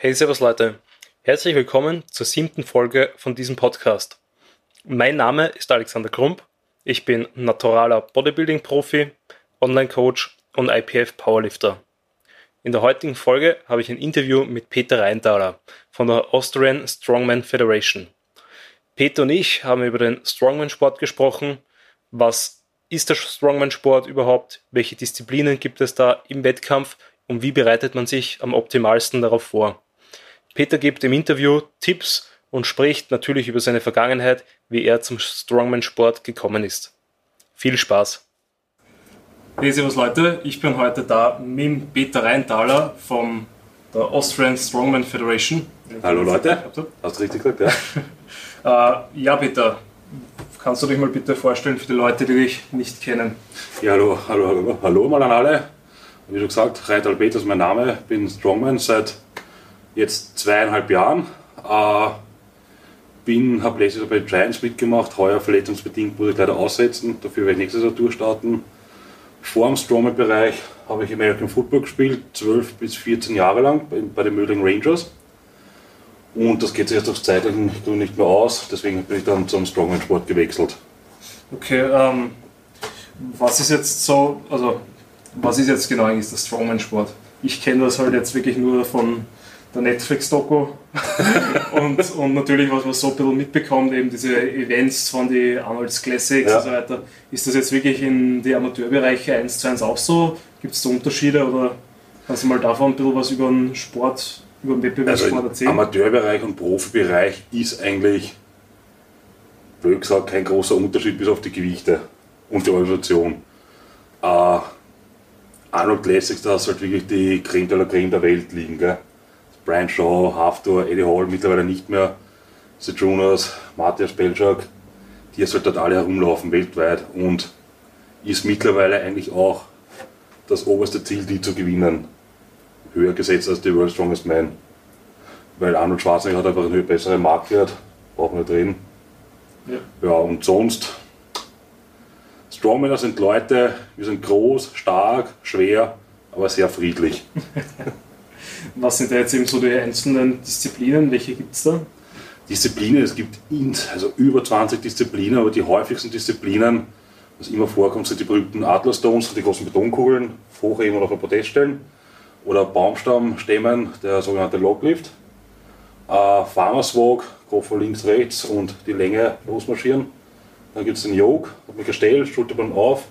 Hey, servus Leute. Herzlich willkommen zur siebten Folge von diesem Podcast. Mein Name ist Alexander Krump. Ich bin naturaler Bodybuilding-Profi, Online-Coach und IPF Powerlifter. In der heutigen Folge habe ich ein Interview mit Peter Reintaler von der Austrian Strongman Federation. Peter und ich haben über den Strongman-Sport gesprochen. Was ist der Strongman-Sport überhaupt? Welche Disziplinen gibt es da im Wettkampf? Und wie bereitet man sich am optimalsten darauf vor? Peter gibt im Interview Tipps und spricht natürlich über seine Vergangenheit, wie er zum Strongman-Sport gekommen ist. Viel Spaß! Hey, servus Leute, ich bin heute da mit Peter Reintaler von der Austrian Strongman Federation. Hallo Leute, hast du richtig gesagt, ja? äh, ja, Peter, kannst du dich mal bitte vorstellen für die Leute, die dich nicht kennen? Ja, hallo, hallo, hallo, hallo mal an alle. Wie schon gesagt, Reintal Peter ist mein Name, bin Strongman seit jetzt zweieinhalb Jahren. Äh, bin, habe letztes Jahr bei Giants mitgemacht, heuer verletzungsbedingt wurde ich leider aussetzen, dafür werde ich nächstes Jahr durchstarten. Vor dem Strongman-Bereich habe ich American Football gespielt, 12 bis 14 Jahre lang bei, bei den Mödling Rangers. Und das geht sich jetzt aufs zeitlichen Grund nicht mehr aus, deswegen bin ich dann zum Strongman-Sport gewechselt. Okay, ähm, was ist jetzt so, also was ist jetzt genau eigentlich der Strongman-Sport? Ich kenne das halt jetzt wirklich nur von der Netflix-Doku und, und natürlich, was man so ein bisschen mitbekommt, eben diese Events von den Arnold's Classics ja. und so weiter. Ist das jetzt wirklich in die Amateurbereiche 1 zu 1 auch so? Gibt es da Unterschiede oder kannst du mal davon ein bisschen was über den Sport, über den Wettbewerbssport also erzählen? Amateurbereich und Profibereich ist eigentlich, blöd gesagt, kein großer Unterschied bis auf die Gewichte und die Organisation. Äh, Arnold Classics, da ist halt wirklich die Creme de la Creme der Welt liegen. Gell? Brian Shaw, Haftor, Eddie Hall, mittlerweile nicht mehr, Jonas, Matthias Belczak, die jetzt halt dort alle herumlaufen weltweit und ist mittlerweile eigentlich auch das oberste Ziel, die zu gewinnen. Höher gesetzt als die World Strongest Man. Weil Arnold Schwarzenegger hat einfach einen besseren Marktwert, brauchen wir nicht reden. Ja. ja, und sonst Strongmänner sind Leute, wir sind groß, stark, schwer, aber sehr friedlich. Was sind da jetzt eben so die einzelnen Disziplinen? Welche gibt es da? Disziplinen, es gibt also über 20 Disziplinen, aber die häufigsten Disziplinen, was immer vorkommt, sind die berühmten Adler Stones, die großen Betonkugeln, hochheben oder auf ein Podest stellen, oder Baumstammstämmen, der sogenannte Loglift, äh, Farmers Walk, grob links, rechts und die Länge losmarschieren dann gibt es den Yoke, hat man gestellt, Schulterband auf,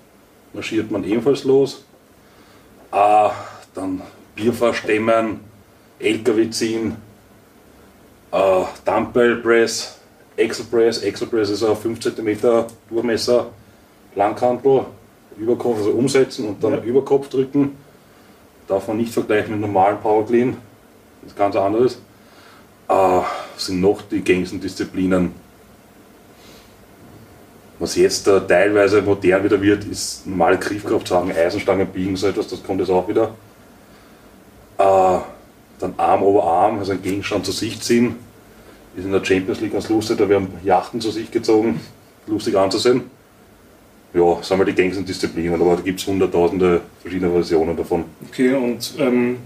marschiert man ebenfalls los. Äh, dann Bierfahrstemmen, LKW ziehen, äh, Dumbbell Press, Excel Press. Excel Press ist ein 5 cm Durchmesser, Langhantel, Überkopf, also umsetzen und dann ja. Überkopf drücken. Darf man nicht vergleichen mit normalen Power Clean, das ist ganz anderes. Äh, sind noch die gängigsten Disziplinen was jetzt äh, teilweise modern wieder wird, ist normale Griffkraftsachen, Eisenstangen biegen, so etwas, das kommt jetzt auch wieder. Äh, dann Arm over Arm, also ein Gegenstand zur Sicht ziehen. Ist in der Champions League ganz lustig, da werden Yachten zur Sicht gezogen, lustig anzusehen. Ja, sind mal die gängigsten Disziplinen, aber da gibt es hunderttausende verschiedene Versionen davon. Okay, und ähm,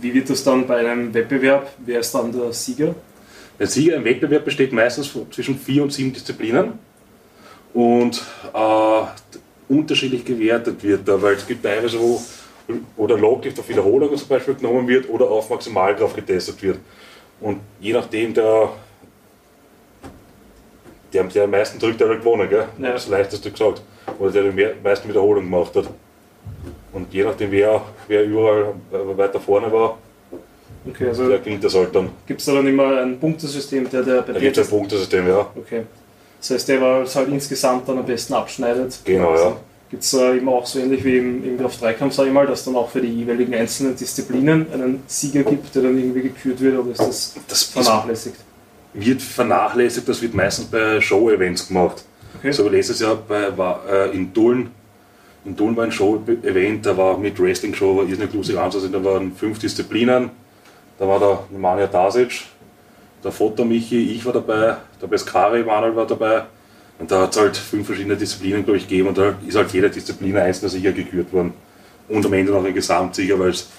wie wird das dann bei einem Wettbewerb? Wer ist dann der Sieger? Der Sieger im Wettbewerb besteht meistens zwischen vier und sieben Disziplinen und äh, unterschiedlich gewertet wird da, weil es gibt teilweise, wo oder Loglift auf Wiederholung zum Beispiel genommen wird oder auf Maximalkraft getestet wird. Und je nachdem, der, der, der am meisten drückt, der hat gewonnen, gell? Ja. Das leichteste gesagt. Oder der die meisten Wiederholungen gemacht hat. Und je nachdem, wer, wer überall weiter vorne war, okay, also der gewinnt das halt dann. Gibt es da dann immer ein Punktesystem, der, der bei Da gibt es ein Punktesystem, ja. Okay. Das heißt, der war halt insgesamt dann am besten abschneidet. Genau, also, ja. Gibt es äh, eben auch so ähnlich wie im, im auf Dreikampf, sage ich mal, dass dann auch für die jeweiligen einzelnen Disziplinen einen Sieger gibt, der dann irgendwie gekürt wird, oder ist das, das vernachlässigt? Wird vernachlässigt, das wird meistens bei Show-Events gemacht. Okay. So wie letztes Jahr bei, war, äh, in Dullen, in Dullen war ein Show-Event, da war mit Wrestling-Show, war irrsinnig lustig anzusehen, da waren fünf Disziplinen, da war der Nemanja Tasic, der Foto Michi, ich war dabei, der Beskari Manuel war dabei. Und da hat es halt fünf verschiedene Disziplinen, glaube ich, gegeben und da ist halt jede Disziplin einzelner Sieger gekürt worden. Und am Ende noch ein Gesamtsieger, weil es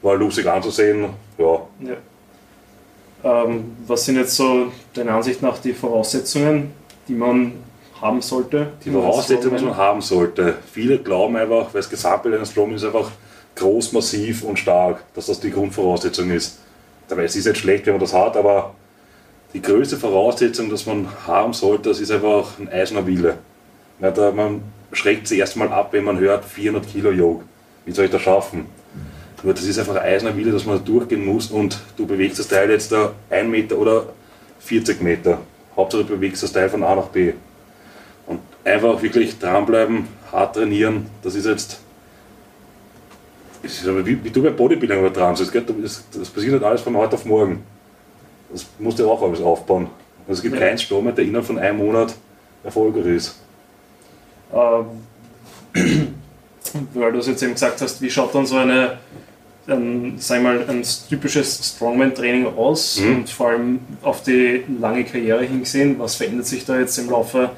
war lustig anzusehen. Ja. ja. Ähm, was sind jetzt so deiner Ansicht nach die Voraussetzungen, die man haben sollte? Die Voraussetzungen, die man haben sollte. Viele glauben einfach, weil das Gesamtbild eines Strom ist einfach groß, massiv und stark, dass das die Grundvoraussetzung ist. Dabei es ist nicht schlecht, wenn man das hat, aber die größte Voraussetzung, dass man haben sollte, das ist einfach ein eiserner Wille. Man schreckt sich erstmal ab, wenn man hört 400 Kilo Yoke. Wie soll ich das schaffen? Nur das ist einfach ein eiserner Wille, dass man da durchgehen muss und du bewegst das Teil jetzt da 1 Meter oder 40 Meter. Hauptsache du bewegst das Teil von A nach B. Und einfach wirklich dranbleiben, hart trainieren, das ist jetzt ist wie, wie, du beim Bodybuilding übertragen das, das, das passiert nicht alles von heute auf morgen. Das musst du auch alles aufbauen. Also es gibt ja. keinen Stürmer, der innerhalb von einem Monat erfolgreich ist. Ähm, weil du es jetzt eben gesagt hast, wie schaut dann so eine, ein, sag mal, ein typisches Strongman-Training aus mhm. und vor allem auf die lange Karriere hingesehen, was verändert sich da jetzt im Laufe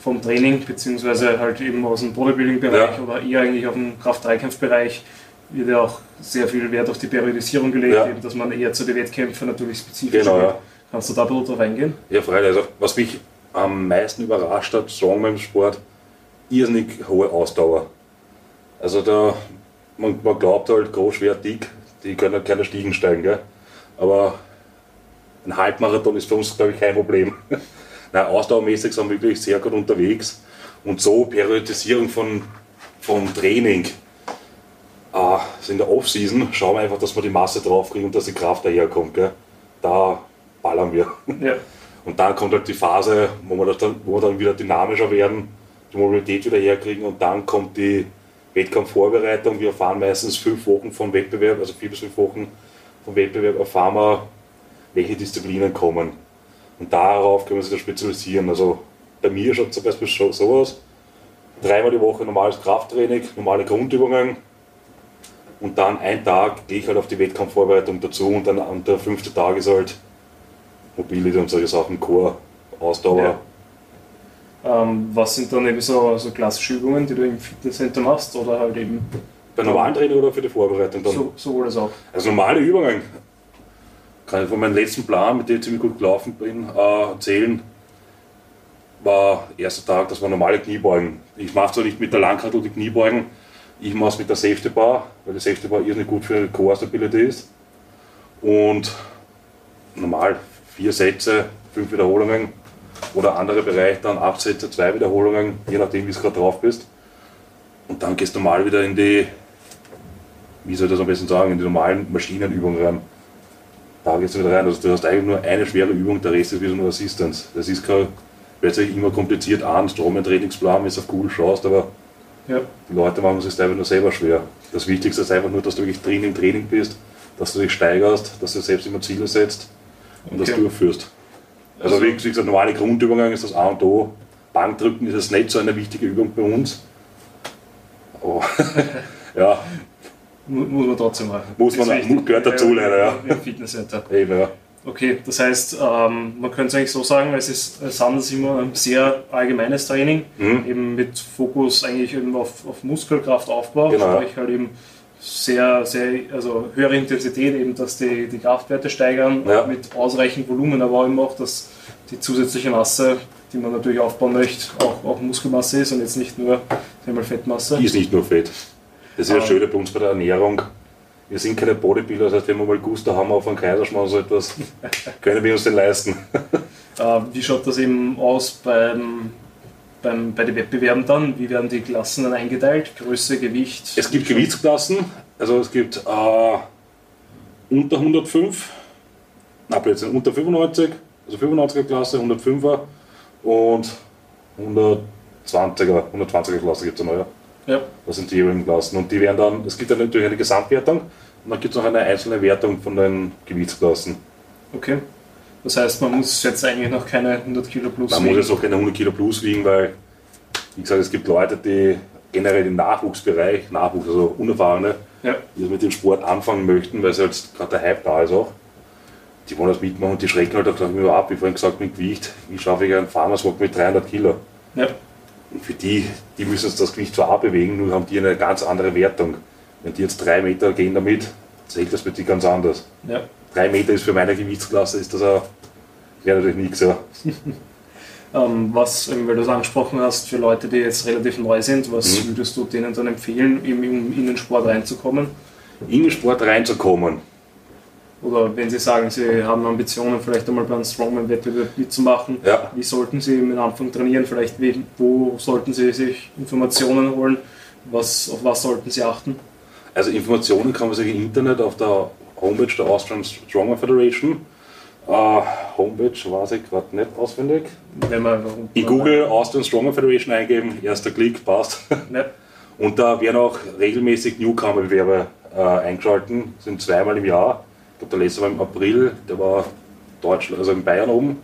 vom Training, beziehungsweise halt eben aus dem Bodybuilding-Bereich ja. oder eher eigentlich auf dem Kraft-Dreikampf-Bereich wird ja auch sehr viel Wert auf die Periodisierung gelegt, ja. eben, dass man eher zu den Wettkämpfen natürlich spezifisch genau, ja. Kannst du da ein bisschen drauf eingehen? Ja, freilich. Also, was mich am meisten überrascht hat, Strongman-Sport, irrsinnig hohe Ausdauer. Also da, man, man glaubt halt, groß, schwer, dick, die können halt keine Stiegen steigen, gell? aber ein Halbmarathon ist für uns, glaube ich, kein Problem. Nein, ausdauermäßig sind wir wirklich sehr gut unterwegs und so Periodisierung von, vom Training. Ah, also in der Off-Season schauen wir einfach, dass wir die Masse draufkriegen und dass die Kraft daherkommt. Gell? Da ballern wir. Ja. Und dann kommt halt die Phase, wo wir, dann, wo wir dann wieder dynamischer werden, die Mobilität wieder herkriegen und dann kommt die Wettkampfvorbereitung. Wir erfahren meistens fünf Wochen vom Wettbewerb, also vier bis fünf Wochen vom Wettbewerb erfahren wir, welche Disziplinen kommen. Und darauf können wir sich dann spezialisieren. Also bei mir schaut es zum Beispiel so aus. Dreimal die Woche normales Krafttraining, normale Grundübungen, und dann ein Tag gehe ich halt auf die Wettkampfvorbereitung dazu und dann und der fünfte Tag ist halt Mobility und solche Sachen, Core, Ausdauer. Ja. Ähm, was sind dann eben so, so klassische Übungen, die du im Fitnesscenter machst oder halt eben? Bei normalen Training oder für die Vorbereitung dann? So, sowohl als auch. Also normale Übungen. Kann ich von meinem letzten Plan, mit dem ich ziemlich gut gelaufen bin, äh, erzählen. War erster Tag, das war normale Kniebeugen. Ich mache zwar nicht mit der Langhantel die Kniebeugen, ich mache es mit der Safety Bar, weil die Safety Bar irrsinnig gut für Core Stability ist. Und normal vier Sätze, fünf Wiederholungen oder andere Bereich dann acht Sätze, zwei Wiederholungen, je nachdem wie du gerade drauf bist. Und dann gehst du normal wieder in die, wie soll ich das am besten sagen, in die normalen Maschinenübungen rein. Da gehst du wieder rein. Also du hast eigentlich nur eine schwere Übung, der Rest ist wieder nur Assistance. Das ist kein, hört sich immer kompliziert an, Stromen-Trainingsplan, wenn du auf Google schaust, aber ja. Die Leute machen es sich einfach nur selber schwer. Das Wichtigste ist einfach nur, dass du wirklich drin im Training bist, dass du dich steigerst, dass du selbst immer Ziele setzt und okay. das durchführst. Also, also wie gesagt, normale Grundübungen ist das A und O. Bankdrücken ist es nicht so eine wichtige Übung bei uns. Aber ja. Muss man trotzdem machen. Muss man, gehört dazu leider, ja. Im Fitnesscenter. Eben, ja. Okay, das heißt, ähm, man könnte es eigentlich so sagen, es, ist, es handelt sich immer um ein sehr allgemeines Training, mhm. eben mit Fokus eigentlich eben auf, auf Muskelkraftaufbau, genau. sprich halt eben sehr, sehr, also höhere Intensität, eben dass die, die Kraftwerte steigern ja. mit ausreichend Volumen, aber eben auch, dass die zusätzliche Masse, die man natürlich aufbauen möchte, auch, auch Muskelmasse ist und jetzt nicht nur Fettmasse. Die ist nicht nur Fett. Das ist ja ähm, schön bei uns bei der Ernährung wir sind keine Bodybuilder, das heißt, wenn wir mal Guster haben auf einen Kaiserschmarrn so etwas, können wir uns den leisten. Äh, wie schaut das eben aus beim, beim, bei den Wettbewerben dann? Wie werden die Klassen dann eingeteilt? Größe, Gewicht? Es gibt Gewichtsklassen, also es gibt äh, unter 105, na plötzlich unter 95, also 95er Klasse, 105er und 120er, 120er Klasse gibt es noch, ja. Ja. Das sind die jeweiligen Klassen. Und die werden dann, es gibt dann natürlich eine Gesamtwertung und dann gibt es noch eine einzelne Wertung von den Gewichtsklassen. Okay. Das heißt, man muss jetzt eigentlich noch keine 100 Kilo plus man wiegen? Man muss jetzt auch keine 100 Kilo plus wiegen, weil, wie gesagt, es gibt Leute, die generell im Nachwuchsbereich, Nachwuchs, also Unerfahrene, ja. die mit dem Sport anfangen möchten, weil es halt gerade der Hype da ist auch. Die wollen das mitmachen und die schrecken halt auch immer ab, wie vorhin gesagt, mit Gewicht. Wie schaffe ich einen Farmerswalk mit 300 Kilo? Ja. Und für die, die müssen das Gewicht zwar auch bewegen, nur haben die eine ganz andere Wertung. Wenn die jetzt drei Meter gehen damit, zählt das für die ganz anders. Ja. drei Meter ist für meine Gewichtsklasse, ist das wäre natürlich nichts. Ja. ähm, was, weil du es angesprochen hast, für Leute, die jetzt relativ neu sind, was mhm. würdest du denen dann empfehlen, im, in den Sport reinzukommen? In den Sport reinzukommen. Oder wenn Sie sagen, Sie haben Ambitionen, vielleicht einmal beim Strongman-Wettbewerb mitzumachen, ja. wie sollten Sie am Anfang trainieren? Vielleicht wo sollten Sie sich Informationen holen? Was, auf was sollten Sie achten? Also Informationen kann man sich im Internet auf der Homepage der Austrian Strongman Federation. Uh, Homepage weiß ich gerade nicht auswendig. Wenn man, in Google Austrian Strongman Federation eingeben, erster Klick, passt. Ja. Und da werden auch regelmäßig Newcomer-Bewerbe äh, eingeschalten, sind zweimal im Jahr. Der letzte war im April, der war Deutschland, also in Bayern oben.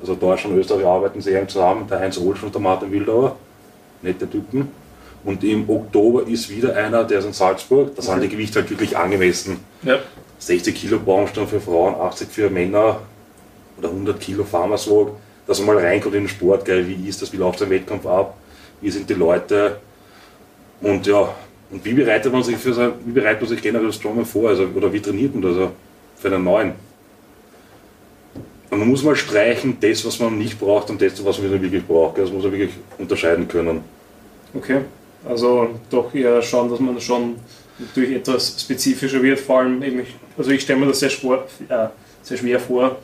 Also Deutschland und Österreich arbeiten sehr eng zusammen. Der Heinz Olsch und der Martin Wildauer, nette Typen. Und im Oktober ist wieder einer, der ist in Salzburg. Da sind die Gewichte halt wirklich angemessen. Ja. 60 Kilo Baumstamm für Frauen, 80 für Männer oder 100 Kilo Farmerswog. Dass man mal reinkommt in den Sport, gell, wie ist das, wie läuft der Wettkampf ab, wie sind die Leute und ja, und wie bereitet man sich für so, wie bereitet man sich generell Strongman vor, also, oder wie trainiert man das also für einen neuen? Und man muss mal streichen, das, was man nicht braucht und das, was man wirklich braucht. Das muss man wirklich unterscheiden können. Okay. Also doch eher schauen, dass man schon natürlich etwas spezifischer wird, vor allem eben, also ich stelle mir das sehr, Sport, äh, sehr schwer vor,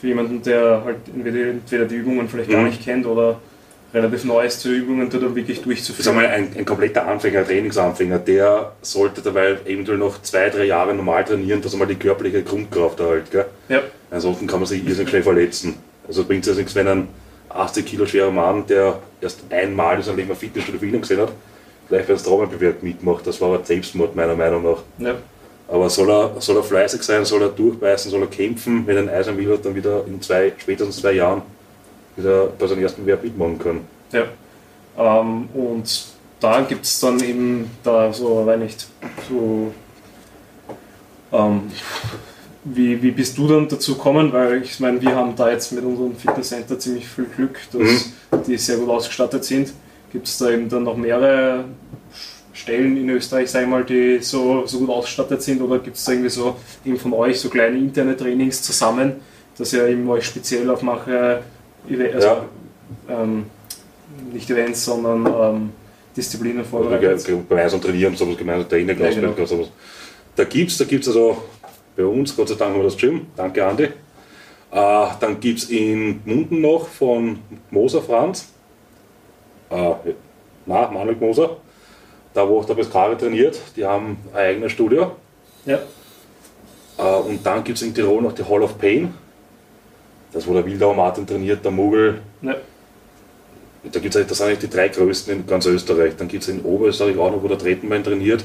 für jemanden, der halt entweder, entweder die Übungen vielleicht mhm. gar nicht kennt oder relativ neu ist zu Übungen, dann wirklich durchzuführen. Sag mal, ein, ein kompletter Anfänger, ein Trainingsanfänger, der sollte dabei eventuell noch zwei, drei Jahre normal trainieren, dass er mal die körperliche Grundkraft erhält. Gell? Ja. Ansonsten kann man sich irrsinnig schnell verletzen. Also bringt es nichts, wenn ein 80 Kilo schwerer Mann, der erst einmal in seinem Leben Fitnessstudio Film gesehen hat, gleich beim Straumenbewerb mitmacht. Das war aber Selbstmord meiner Meinung nach. Ja. Aber soll er, soll er fleißig sein, soll er durchbeißen, soll er kämpfen, wenn er ein Eisen will, dann wieder in zwei, spätestens zwei Jahren wieder bei seinem ersten Bewerb mitmachen können. Ja. Ähm, und da gibt es dann eben da so, weiß nicht, so ähm, wie, wie bist du dann dazu gekommen? Weil ich meine, wir haben da jetzt mit unserem Fitnesscenter ziemlich viel Glück, dass mhm. die sehr gut ausgestattet sind. Gibt es da eben dann noch mehrere Stellen in Österreich, sag ich mal, die so, so gut ausgestattet sind? Oder gibt es da irgendwie so eben von euch so kleine interne Trainings zusammen, dass ihr eben euch speziell auf manche also, ja. ähm, nicht Events, sondern ähm, Disziplinen vorbereitet? Gemeinsam trainieren, sowas gemeinsam trainieren, ja, genau. sowas. Da gibt es da gibt's also bei uns, Gott sei Dank haben wir das Gym, danke Andi. Äh, dann gibt es in Munden noch von Moser Franz, äh, na, Manuel Moser, da wo auch der Pescari trainiert, die haben ein eigenes Studio. Ja. Äh, und dann gibt es in Tirol noch die Hall of Pain, das wo der Wildauer Martin trainiert, der Muggel. Ja. Da gibt's, das sind eigentlich die drei größten in ganz Österreich. Dann gibt es in Oberösterreich auch noch, wo der Tretenbein trainiert.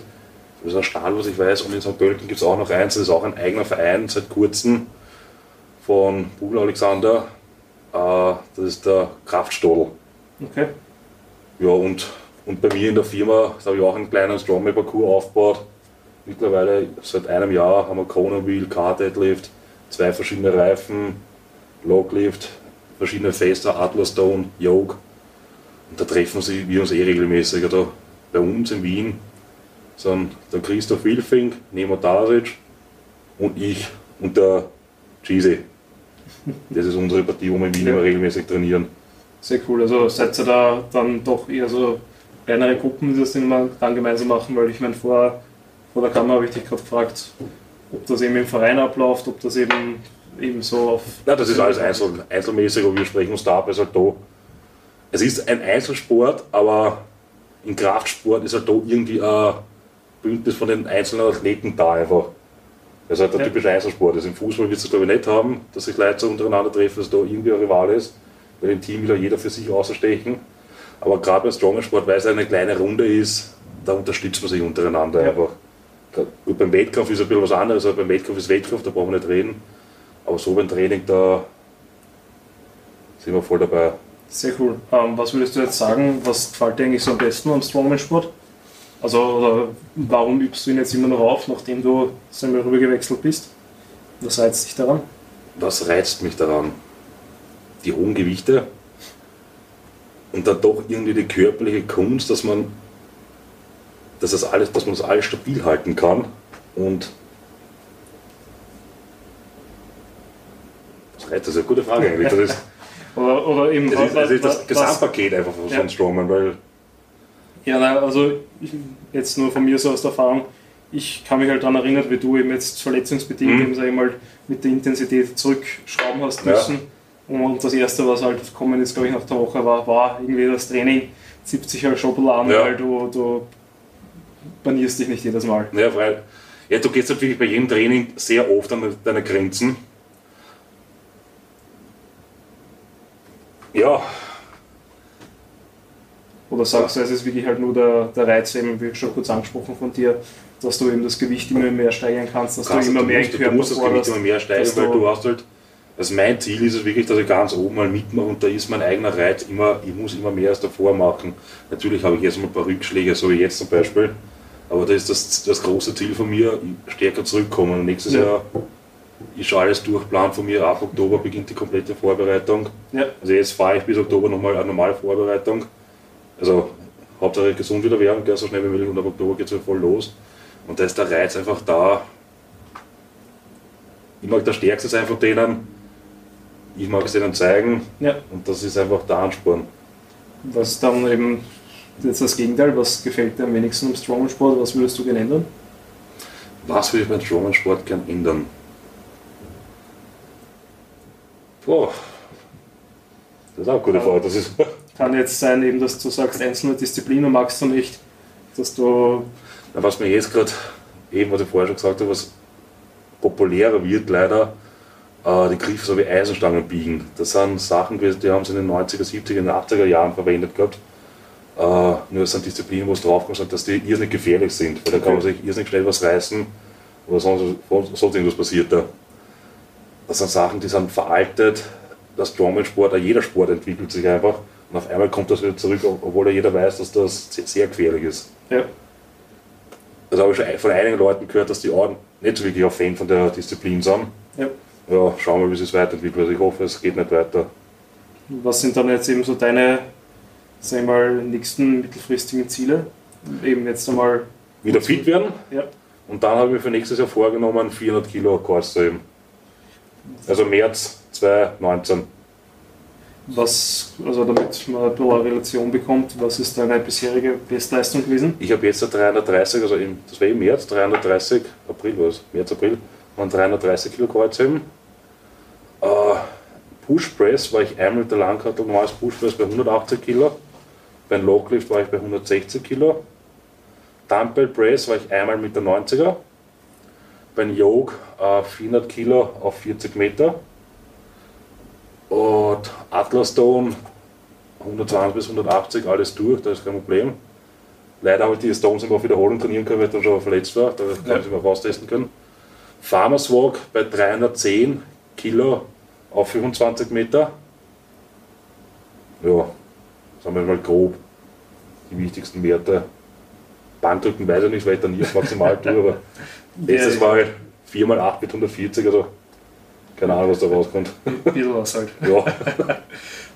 Das ist ein Stahl, was ich weiß. Und in St. Pölten gibt es auch noch eins. Das ist auch ein eigener Verein seit kurzem von Bugel Alexander. Äh, das ist der Kraftstodel. Okay. Ja, und, und bei mir in der Firma habe ich auch einen kleinen Strongman-Parcours aufgebaut. Mittlerweile seit einem Jahr haben wir Kona Wheel, Car Deadlift, zwei verschiedene Reifen, Loglift, verschiedene Fester, Atlas Stone, Yoke. Und da treffen wir uns eh regelmäßig. Oder bei uns in Wien sind der Christoph Wilfing, Nemo Talaric und ich und der Cheesy. Das ist unsere Partie, wo wir in Wien immer regelmäßig trainieren. Sehr cool. Also seid ihr da dann doch eher so kleinere Gruppen, die das dann gemeinsam machen, weil ich meine, vor, vor der Kamera habe ich dich gerade gefragt, ob das eben im Verein abläuft, ob das eben, eben so auf. Ja, das ist alles einzel, einzelmäßig, aber wir sprechen uns da ab, ist halt da. Es ist ein Einzelsport, aber im Kraftsport ist halt da irgendwie ein Bündnis von den einzelnen Athleten da einfach. Das ist halt der ja. typische Einzelsport. Also Im Fußball wird es glaube ich nicht haben, dass sich Leute so untereinander treffen, dass da irgendwie ein Rival ist. Weil im Team will ja jeder für sich außerstechen. Aber gerade beim Stronger Sport, weil es eine kleine Runde ist, da unterstützt man sich untereinander ja. einfach. Gut, beim Wettkampf ist ein bisschen was anderes, aber beim Wettkampf ist Wettkampf, da brauchen wir nicht reden. Aber so beim Training, da sind wir voll dabei. Sehr cool. Ähm, was würdest du jetzt sagen, was gefällt dir eigentlich so am besten am Strongman-Sport? Also warum übst du ihn jetzt immer noch auf, nachdem du einmal rüber gewechselt bist? Was reizt dich daran? Was reizt mich daran? Die hohen Gewichte und dann doch irgendwie die körperliche Kunst, dass man, dass das alles, dass man das alles stabil halten kann und Das ist eine gute Frage eigentlich. Das ist, oder, oder eben, das, ist, das, ist das was- Gesamtpaket einfach von Ja. einem Strongman, weil Ja, nein, also ich, jetzt nur von mir so aus der Erfahrung, ich kann mich halt daran erinnern, wie du eben jetzt verletzungsbedingt Mhm. eben, sag ich mal, mit der Intensität zurückschrauben hast Ja. müssen. Und das erste, was halt gekommen ist, glaube ich, nach der Woche war, war irgendwie das Training, zieht sich halt schon ein bisschen an, Ja. weil du, du banierst dich nicht jedes Mal. Ja, weil, ja, du gehst natürlich bei jedem Training sehr oft an deine Grenzen. Ja, Oder sagst du, es ist wirklich halt nur der, der Reiz, eben wie schon kurz angesprochen von dir, dass du eben das Gewicht immer mehr steigern kannst, dass kannst, du immer du, mehr musst, in du Körper musst das Gewicht immer mehr steigen, dass weil du- hast halt, also mein Ziel ist es wirklich, dass ich ganz oben mal mitmache und da ist mein eigener Reiz immer, ich muss immer mehr als davor machen. Natürlich habe ich jetzt mal ein paar Rückschläge, so wie jetzt zum Beispiel, aber das ist das, das große Ziel von mir, stärker zurückkommen. Und nächstes Ja. Jahr ist schon alles durchplant von mir, ab Oktober beginnt die komplette Vorbereitung. Ja, Also jetzt fahre ich bis Oktober nochmal eine normale Vorbereitung. Also Hauptsache gesund wieder werden, so schnell wie möglich und ab Oktober geht es voll los. Und da ist der Reiz einfach da. Ich mag der Stärkste sein von denen. Ich mag es denen zeigen ja. und das ist einfach der Ansporn. Was dann eben jetzt das Gegenteil, was gefällt dir am wenigsten im Strongman-Sport, was würdest du gerne ändern? Was würde ich beim Strongman-Sport gern ändern? Boah, das ist auch eine gute Frage. Das ist Kann jetzt sein, eben, dass du sagst, einzelne Disziplinen magst du nicht, dass du, Na, was mir jetzt gerade, eben was ich vorher schon gesagt habe, was populärer wird leider, äh, die Griffe so wie Eisenstangen biegen. Das sind Sachen gewesen, die haben sie in den 90er, 70er, und 80er Jahren verwendet gehabt. Äh, nur es sind Disziplinen, wo es draufkommt, sind, dass die irrsinnig gefährlich sind. Weil da kann man sich irrsinnig schnell was reißen oder sonst, sonst irgendwas passiert da. Das sind Sachen, die sind veraltet. Strongman-Sport, auch jeder Sport entwickelt sich einfach. Und auf einmal kommt das wieder zurück, obwohl ja jeder weiß, dass das sehr gefährlich ist. ja, Das habe ich schon von einigen Leuten gehört, dass die auch nicht so wirklich ein Fan von der Disziplin sind. ja. Ja, schauen wir, wie es sich weiterentwickelt. Also ich hoffe, es geht nicht weiter. Was sind dann jetzt eben so deine, sag mal, nächsten mittelfristigen Ziele? Eben jetzt einmal, Wieder fit werden ja, und dann habe ich mir für nächstes Jahr vorgenommen, 400 Kilo Kreuz zu heben. Also März 2019. was, also damit man ein bisschen eine Relation bekommt, was ist deine bisherige Bestleistung gewesen? Ich habe jetzt 330, also im, das war im März, 330, April war es, März, April, waren 330 Kilo Kreuzheben. Äh, Push Press war ich einmal mit der Langhantel, normales Push Press bei 180 Kilo. Beim Locklift war ich bei 160 Kilo. Dumbbell Press war ich einmal mit der 90er. Beim Yoke äh, 400 Kilo auf 40 Meter. Und Atlas Stone 120 bis 180, alles durch, das ist kein Problem. Leider habe ich die Stones immer auf Wiederholung trainieren können, weil ich dann schon verletzt war. Da kann ich sie mal raustesten können. Farmers Walk bei 310 Kilo auf 25 Meter. Ja, sagen wir mal grob die wichtigsten Werte. Bankdrücken weiß ich nicht, weil ich dann nie auf maximal tue, aber letztes Mal 4 x 8 mit 140, also keine Ahnung, was da rauskommt. Ein bisschen was halt. Ja,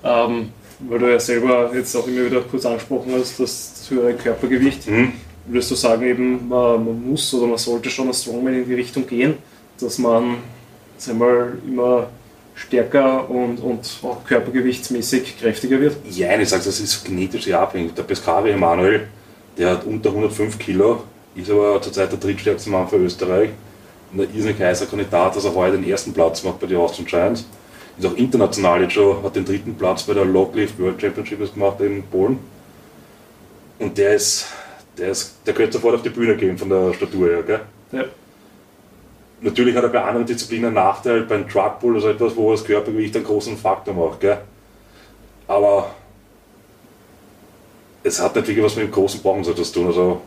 Ähm, weil du ja selber jetzt auch immer wieder kurz angesprochen hast, das höhere Körpergewicht. mhm. Würdest du sagen, eben, man, man muss oder man sollte schon als Strongman in die Richtung gehen, dass man sag mal, immer stärker und, und auch körpergewichtsmäßig kräftiger wird? Ja, ich sage, das ist genetisch abhängig. Der Pescari Emanuel, der hat unter 105 Kilo, ist aber zurzeit der drittstärkste Mann für Österreich. Und ein irrsinnig heißer Kandidat, dass er heute den ersten Platz macht bei den Austrian Giants. Ist auch international jetzt schon, hat den dritten Platz bei der Locklift World Championship gemacht in Polen. Und der ist, der ist, der könnte sofort auf die Bühne gehen von der Statur her, gell? Ja. Natürlich hat er bei anderen Disziplinen einen Nachteil, beim Truckpull, also etwas, wo das Körpergewicht einen großen Faktor macht. Gell? Aber es hat nicht wirklich was mit dem großen Bauchumsatz zu tun. Also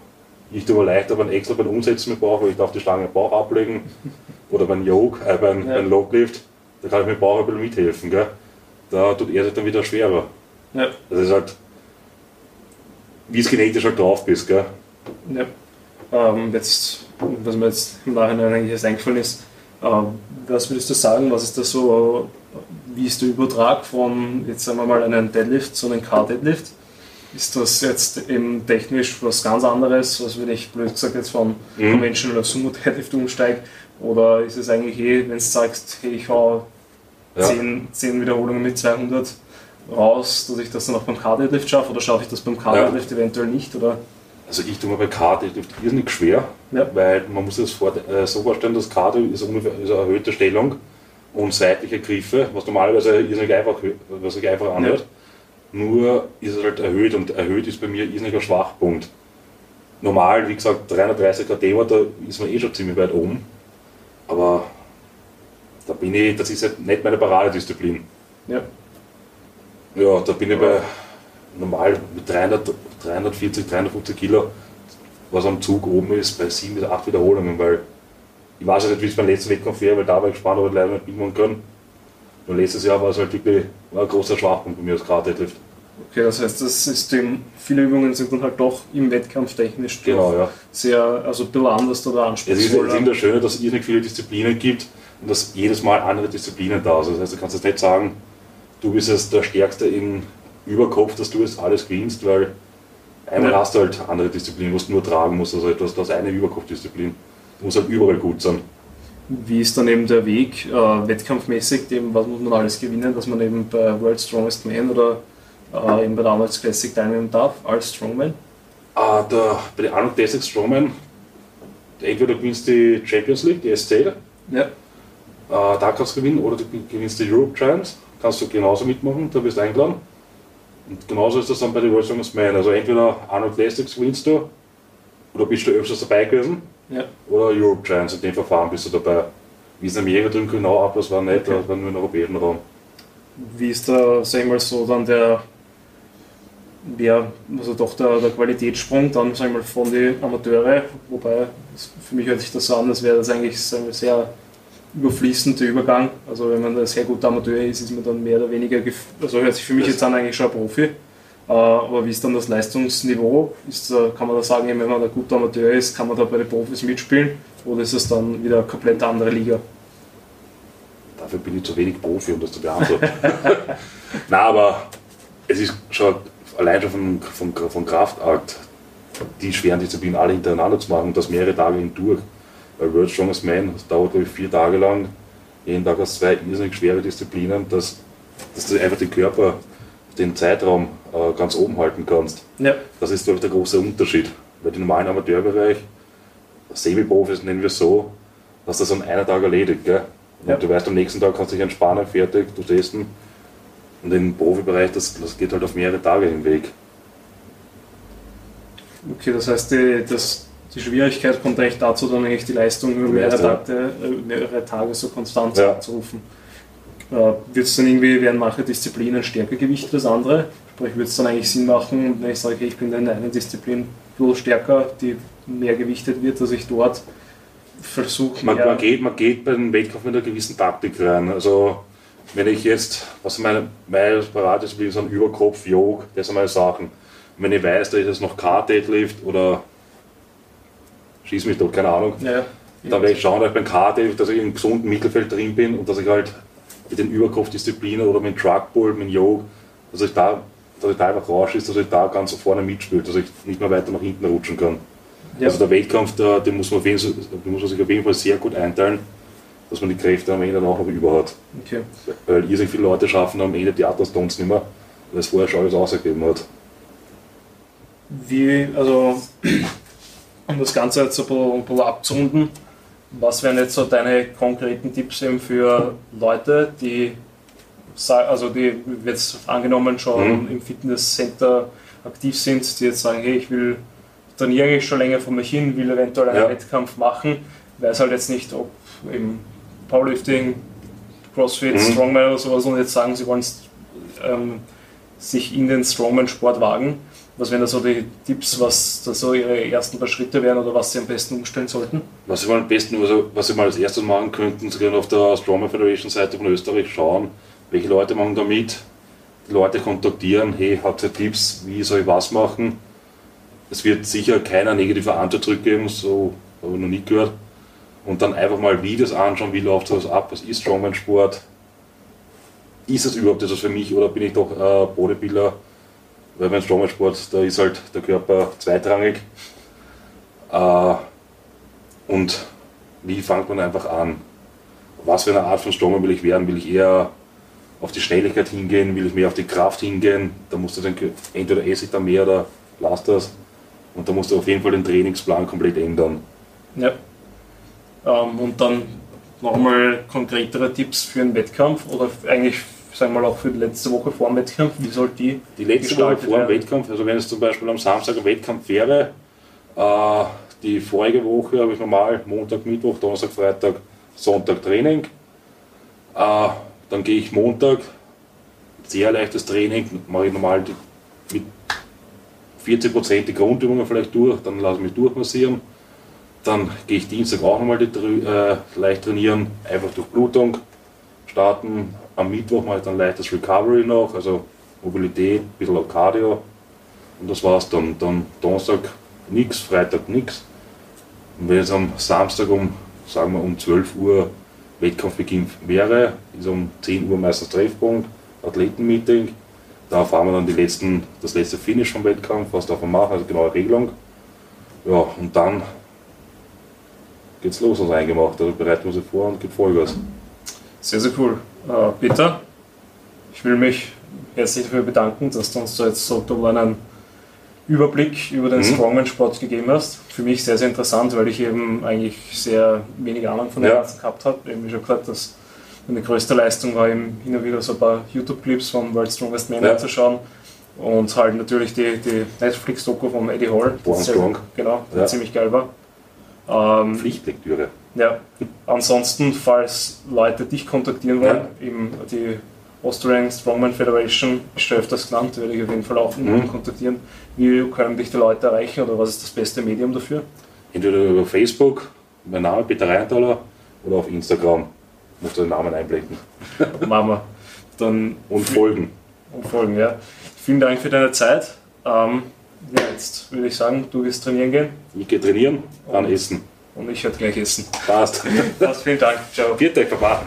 ich tue mir leichter beim extra beim Umsetzen mit Bauch, weil ich darf die Stange im Bauch ablegen. Oder beim Yoke, äh, beim, Ja. beim Loglift, da kann ich mit dem Bauch ein bisschen mithelfen. Gell? Da tut er sich dann wieder schwerer. Ja. Das ist halt, wie es genetisch halt drauf bist. Gell? Ja. Ähm, jetzt, was mir jetzt im Nachhinein eigentlich erst eingefallen ist, ähm, was würdest du sagen, was ist das so, wie ist der Übertrag von, jetzt sagen wir mal, einem Deadlift zu einem Car-Deadlift? Ist das jetzt eben technisch was ganz anderes, als wenn ich blöd gesagt jetzt von Mhm. Conventional auf Sumo Deadlift umsteige? Oder ist es eigentlich eh, wenn du sagst, hey, ich hau ja. 10, 10 Wiederholungen mit 200 raus, dass ich das dann auch beim K-Deadlift schaffe oder schaffe ich das beim K-Deadlift ja. eventuell nicht? Oder? Also ich tue mir bei K-Deadlift irrsinnig schwer, ja. weil man muss sich das vor, äh, so vorstellen, dass k ist ungefähr ist eine erhöhte Stellung und seitliche Griffe, was normalerweise irrsinnig einfach, was sich einfach anhört. Ja. Nur ist es halt erhöht und erhöht ist bei mir irrsinnig ein Schwachpunkt. Normal, wie gesagt, 330 KD, da ist man eh schon ziemlich weit oben. Aber da bin ich, das ist halt nicht meine Paradedisziplin. Ja. Ja, da bin ich bei normal mit 300, 340, 350 Kilo, was am Zug oben ist, bei 7 bis 8 Wiederholungen, weil ich weiß ja nicht, wie es beim letzten Wettkampf wäre, weil da war ich gespannt, ob ich leider nicht mitmachen kann. Und letztes Jahr war es halt wirklich ein großer Schwachpunkt bei mir als K-Deadlift. Okay, das heißt, das System, viele Übungen sind dann halt doch im Wettkampf technisch genau, ja. sehr, also ein bisschen anders oder anspruchsvoller. Es ist, das Schöne, dass es irrsinnig viele Disziplinen gibt und dass jedes Mal andere Disziplinen da sind. Das heißt, du kannst jetzt nicht sagen, du bist jetzt der Stärkste im Überkopf, dass du jetzt alles gewinnst, weil einmal ja. hast du halt andere Disziplinen, was du nur tragen musst, also etwas, das eine Überkopfdisziplin. Du musst halt überall gut sein. Wie ist dann eben der Weg äh, wettkampfmäßig, dem, was muss man alles gewinnen, dass man eben bei World Strongest Man oder äh, eben bei der Arnold Classic teilnehmen darf als Strongman? Äh, der, bei der Arnold Classic Strongman, entweder gewinnst die Champions League, die SC, ja. Äh, da kannst du gewinnen, oder du gewinnst die Europe Giants, kannst du genauso mitmachen, da wirst du eingeladen. Und genauso ist das dann bei den World Strongest Man. Also entweder Arnold Classics gewinnst du, oder bist du öfters dabei gewesen, ja. oder Europe Giants, in dem Verfahren bist du dabei. Wie es in Amerika drüben genau ab, das war nicht, okay. das war nur im europäischen Raum. Wie ist da, sag ich mal so, dann der wäre also doch der, der Qualitätssprung dann sagen wir, von den Amateure, wobei für mich hört sich das so an, als wäre das eigentlich sagen wir, sehr überfließend der Übergang. Also wenn man ein sehr guter Amateur ist, ist man dann mehr oder weniger, also hört sich für mich jetzt an eigentlich schon ein Profi. Äh, aber wie ist dann das Leistungsniveau? Ist, kann man da sagen, wenn man ein guter Amateur ist, kann man da bei den Profis mitspielen? Oder ist es dann wieder eine komplett andere Liga? Dafür bin ich zu wenig Profi, um das zu beantworten. Nein, aber es ist schon allein schon vom, vom, vom Kraftakt, die schweren Disziplinen alle hintereinander zu machen, das mehrere Tage hindurch. Weil World Strongest Man, das dauert glaube ich vier Tage lang, jeden Tag aus zwei irrsinnig schwere Disziplinen, dass, dass du einfach den Körper, den Zeitraum äh, ganz oben halten kannst. Ja. Das ist glaube ich der große Unterschied. Weil im normalen Amateurbereich, Semi-Profis nennen wir es so, hast du das an einem Tag erledigt. Gell? Und ja. du weißt, am nächsten Tag kannst du dich entspannen, fertig, du testen und im Profibereich, das, das geht halt auf mehrere Tage hinweg. Okay, das heißt, die, das, die Schwierigkeit kommt eigentlich dazu, dann eigentlich die Leistung über mehrere, Tage, äh, mehrere Tage so konstant ja. abzurufen. Äh, wird es dann irgendwie, werden manche Disziplinen stärker gewichtet als andere? Sprich, wird es dann eigentlich Sinn machen, wenn ich sage, ich bin in einer Disziplin ein stärker, die mehr gewichtet wird, dass ich dort versuche. Man, man, geht, man geht bei den Wettkampf mit einer gewissen Taktik rein. Also wenn ich jetzt, was meine, meine Paradedisziplin sind, Überkopf, Jog, das sind meine Sachen. Und wenn ich weiß, da ist jetzt noch K-Deadlift oder schieß mich dort, keine Ahnung, ja, dann werde ich schauen, dass ich beim K-Deadlift, dass ich im gesunden Mittelfeld drin bin und dass ich halt mit den Überkopfdisziplinen oder mit dem Truckpull, mit dem Jog, dass ich da, dass ich da einfach rausschieße, dass ich da ganz vorne mitspiele, dass ich nicht mehr weiter nach hinten rutschen kann. Ja. Also der Wettkampf, der, den muss man, den muss man sich auf jeden Fall sehr gut einteilen dass man die Kräfte am Ende dann auch noch über hat. Okay. Weil irrsinnig viele Leute schaffen am Ende die Atlas-Tons nicht mehr, weil es vorher schon alles ausgegeben hat. Wie, also, um das Ganze jetzt ein bisschen, ein bisschen abzurunden, was wären jetzt so deine konkreten Tipps eben für Leute, die, also die jetzt angenommen schon mhm. im Fitnesscenter aktiv sind, die jetzt sagen, hey, ich will trainiere ich schon länger vor mich hin, will eventuell einen ja. Wettkampf machen, weiß halt jetzt nicht, ob eben Powerlifting, Crossfit, mhm. Strongman oder sowas und jetzt sagen, sie wollen ähm, sich in den Strongman-Sport wagen. Was wären da so die Tipps, was da so ihre ersten paar Schritte wären oder was sie am besten umstellen sollten? Was sie mal am besten, also was sie mal als erstes machen könnten, sie können auf der Strongman Federation Seite von Österreich schauen, welche Leute machen da mit, die Leute kontaktieren, hey, habt ihr Tipps, wie soll ich was machen? Es wird sicher keiner negative Antwort zurückgeben, so habe ich noch nie gehört und dann einfach mal Videos anschauen, wie läuft das ab, was ist Strongman-Sport, ist es überhaupt etwas für mich oder bin ich doch äh, Bodybuilder, weil beim Strongman-Sport, da ist halt der Körper zweitrangig äh, und wie fängt man einfach an? Was für eine Art von Strongman will ich werden? Will ich eher auf die Schnelligkeit hingehen, will ich mehr auf die Kraft hingehen, da musst du dann entweder esse ich da mehr oder lass das. Und da musst du auf jeden Fall den Trainingsplan komplett ändern. Ja. Ähm, und dann nochmal konkretere Tipps für einen Wettkampf oder eigentlich, sagen wir mal, auch für die letzte Woche vor dem Wettkampf. Wie soll die? Die letzte Woche vor dem Wettkampf, also wenn es zum Beispiel am Samstag ein Wettkampf wäre, äh, die vorige Woche habe ich normal Montag, Mittwoch, Donnerstag, Freitag, Sonntag Training. Äh, dann gehe ich Montag, sehr leichtes Training, mache ich normal die, mit 40% die Grundübungen vielleicht durch, dann lasse ich mich durchmassieren. Dann gehe ich Dienstag auch nochmal die, äh, leicht trainieren, einfach durch Blutung starten. Am Mittwoch mache ich dann leichtes Recovery noch, also Mobilität, ein bisschen Cardio. Und das war's dann. Dann Donnerstag nichts, Freitag nichts. Und wenn es am Samstag um, sagen wir um 12 Uhr Wettkampfbeginn wäre, ist um 10 Uhr meistens Treffpunkt, Athletenmeeting. Da fahren wir dann die letzten, das letzte Finish vom Wettkampf, was darf man machen, also genaue Regelung. Ja, und dann geht's los, was eingemacht. Also bereiten wir sie vor und gibt Vollgas. Sehr, sehr cool. Uh, Peter, ich will mich herzlich dafür bedanken, dass du uns da jetzt so einen Überblick über den mhm. Strongman-Sport gegeben hast. Für mich sehr, sehr interessant, weil ich eben eigentlich sehr wenig Ahnung von dem ja. Ganzen gehabt habe. Eben schon gesagt, dass meine größte Leistung war eben hin und wieder so ein paar YouTube-Clips vom World Strongest Man ja. anzuschauen und halt natürlich die, die Netflix-Doku von Eddie Hall, die Strong. Genau, ja. ziemlich geil war. Ähm, Pflichtlektüre. Ja. Ansonsten, falls Leute dich kontaktieren wollen, ja. eben die Austrian Strongman Federation ist schon öfters genannt, werde ich auf jeden Fall auch mhm. kontaktieren. Wie können dich die Leute erreichen oder was ist das beste Medium dafür? Entweder über Facebook, mein Name Peter Reintaler, oder auf Instagram. Musst du den Namen einblenden. Wir. Dann und folgen. Und folgen, ja. Vielen Dank für deine Zeit. Ähm, ja, jetzt würde ich sagen, du wirst trainieren gehen. Ich gehe trainieren, dann essen. Und ich werde gleich essen. Passt. Passt, vielen Dank. Ciao. Viert euch, Papa.